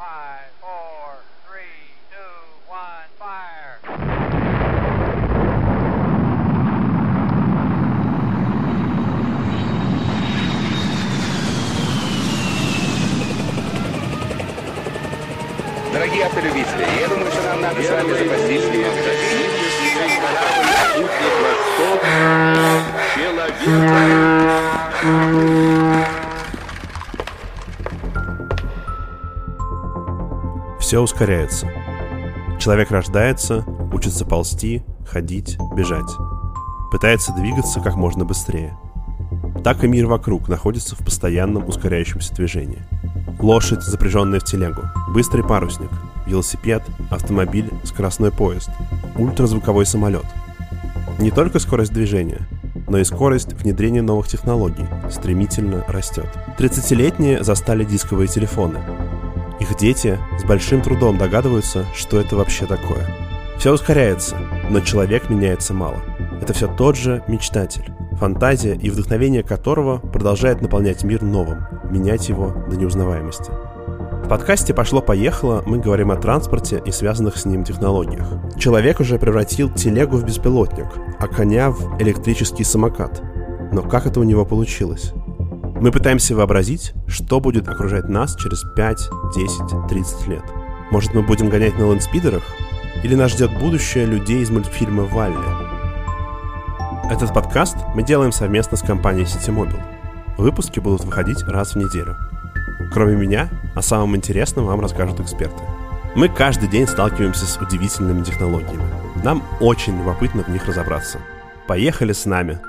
Five, four, three, two, one, fire. Дорогие автолюбители, я думаю, что нам надо с вами запастись немного Все ускоряется. Человек рождается, учится ползти, ходить, бежать. Пытается двигаться как можно быстрее. Так и мир вокруг находится в постоянном ускоряющемся движении. Лошадь, запряженная в телегу, быстрый парусник, велосипед, автомобиль, скоростной поезд, ультразвуковой самолет. Не только скорость движения, но и скорость внедрения новых технологий стремительно растет. 30-летние застали дисковые телефоны. Их дети с большим трудом догадываются, что это вообще такое. Все ускоряется, но человек меняется мало. Это все тот же мечтатель, фантазия и вдохновение которого продолжает наполнять мир новым, менять его до неузнаваемости. В подкасте «Пошло-поехало» мы говорим о транспорте и связанных с ним технологиях. Человек уже превратил телегу в беспилотник, а коня в электрический самокат. Но как это у него получилось? Мы пытаемся вообразить, что будет окружать нас через 5, 10, 30 лет. Может, мы будем гонять на лэндспидерах? Или нас ждет будущее людей из мультфильма «Валли»? Этот подкаст мы делаем совместно с компанией Ситимобил. Выпуски будут выходить раз в неделю. Кроме меня, о самом интересном вам расскажут эксперты. Мы каждый день сталкиваемся с удивительными технологиями. Нам очень любопытно в них разобраться. Поехали с нами!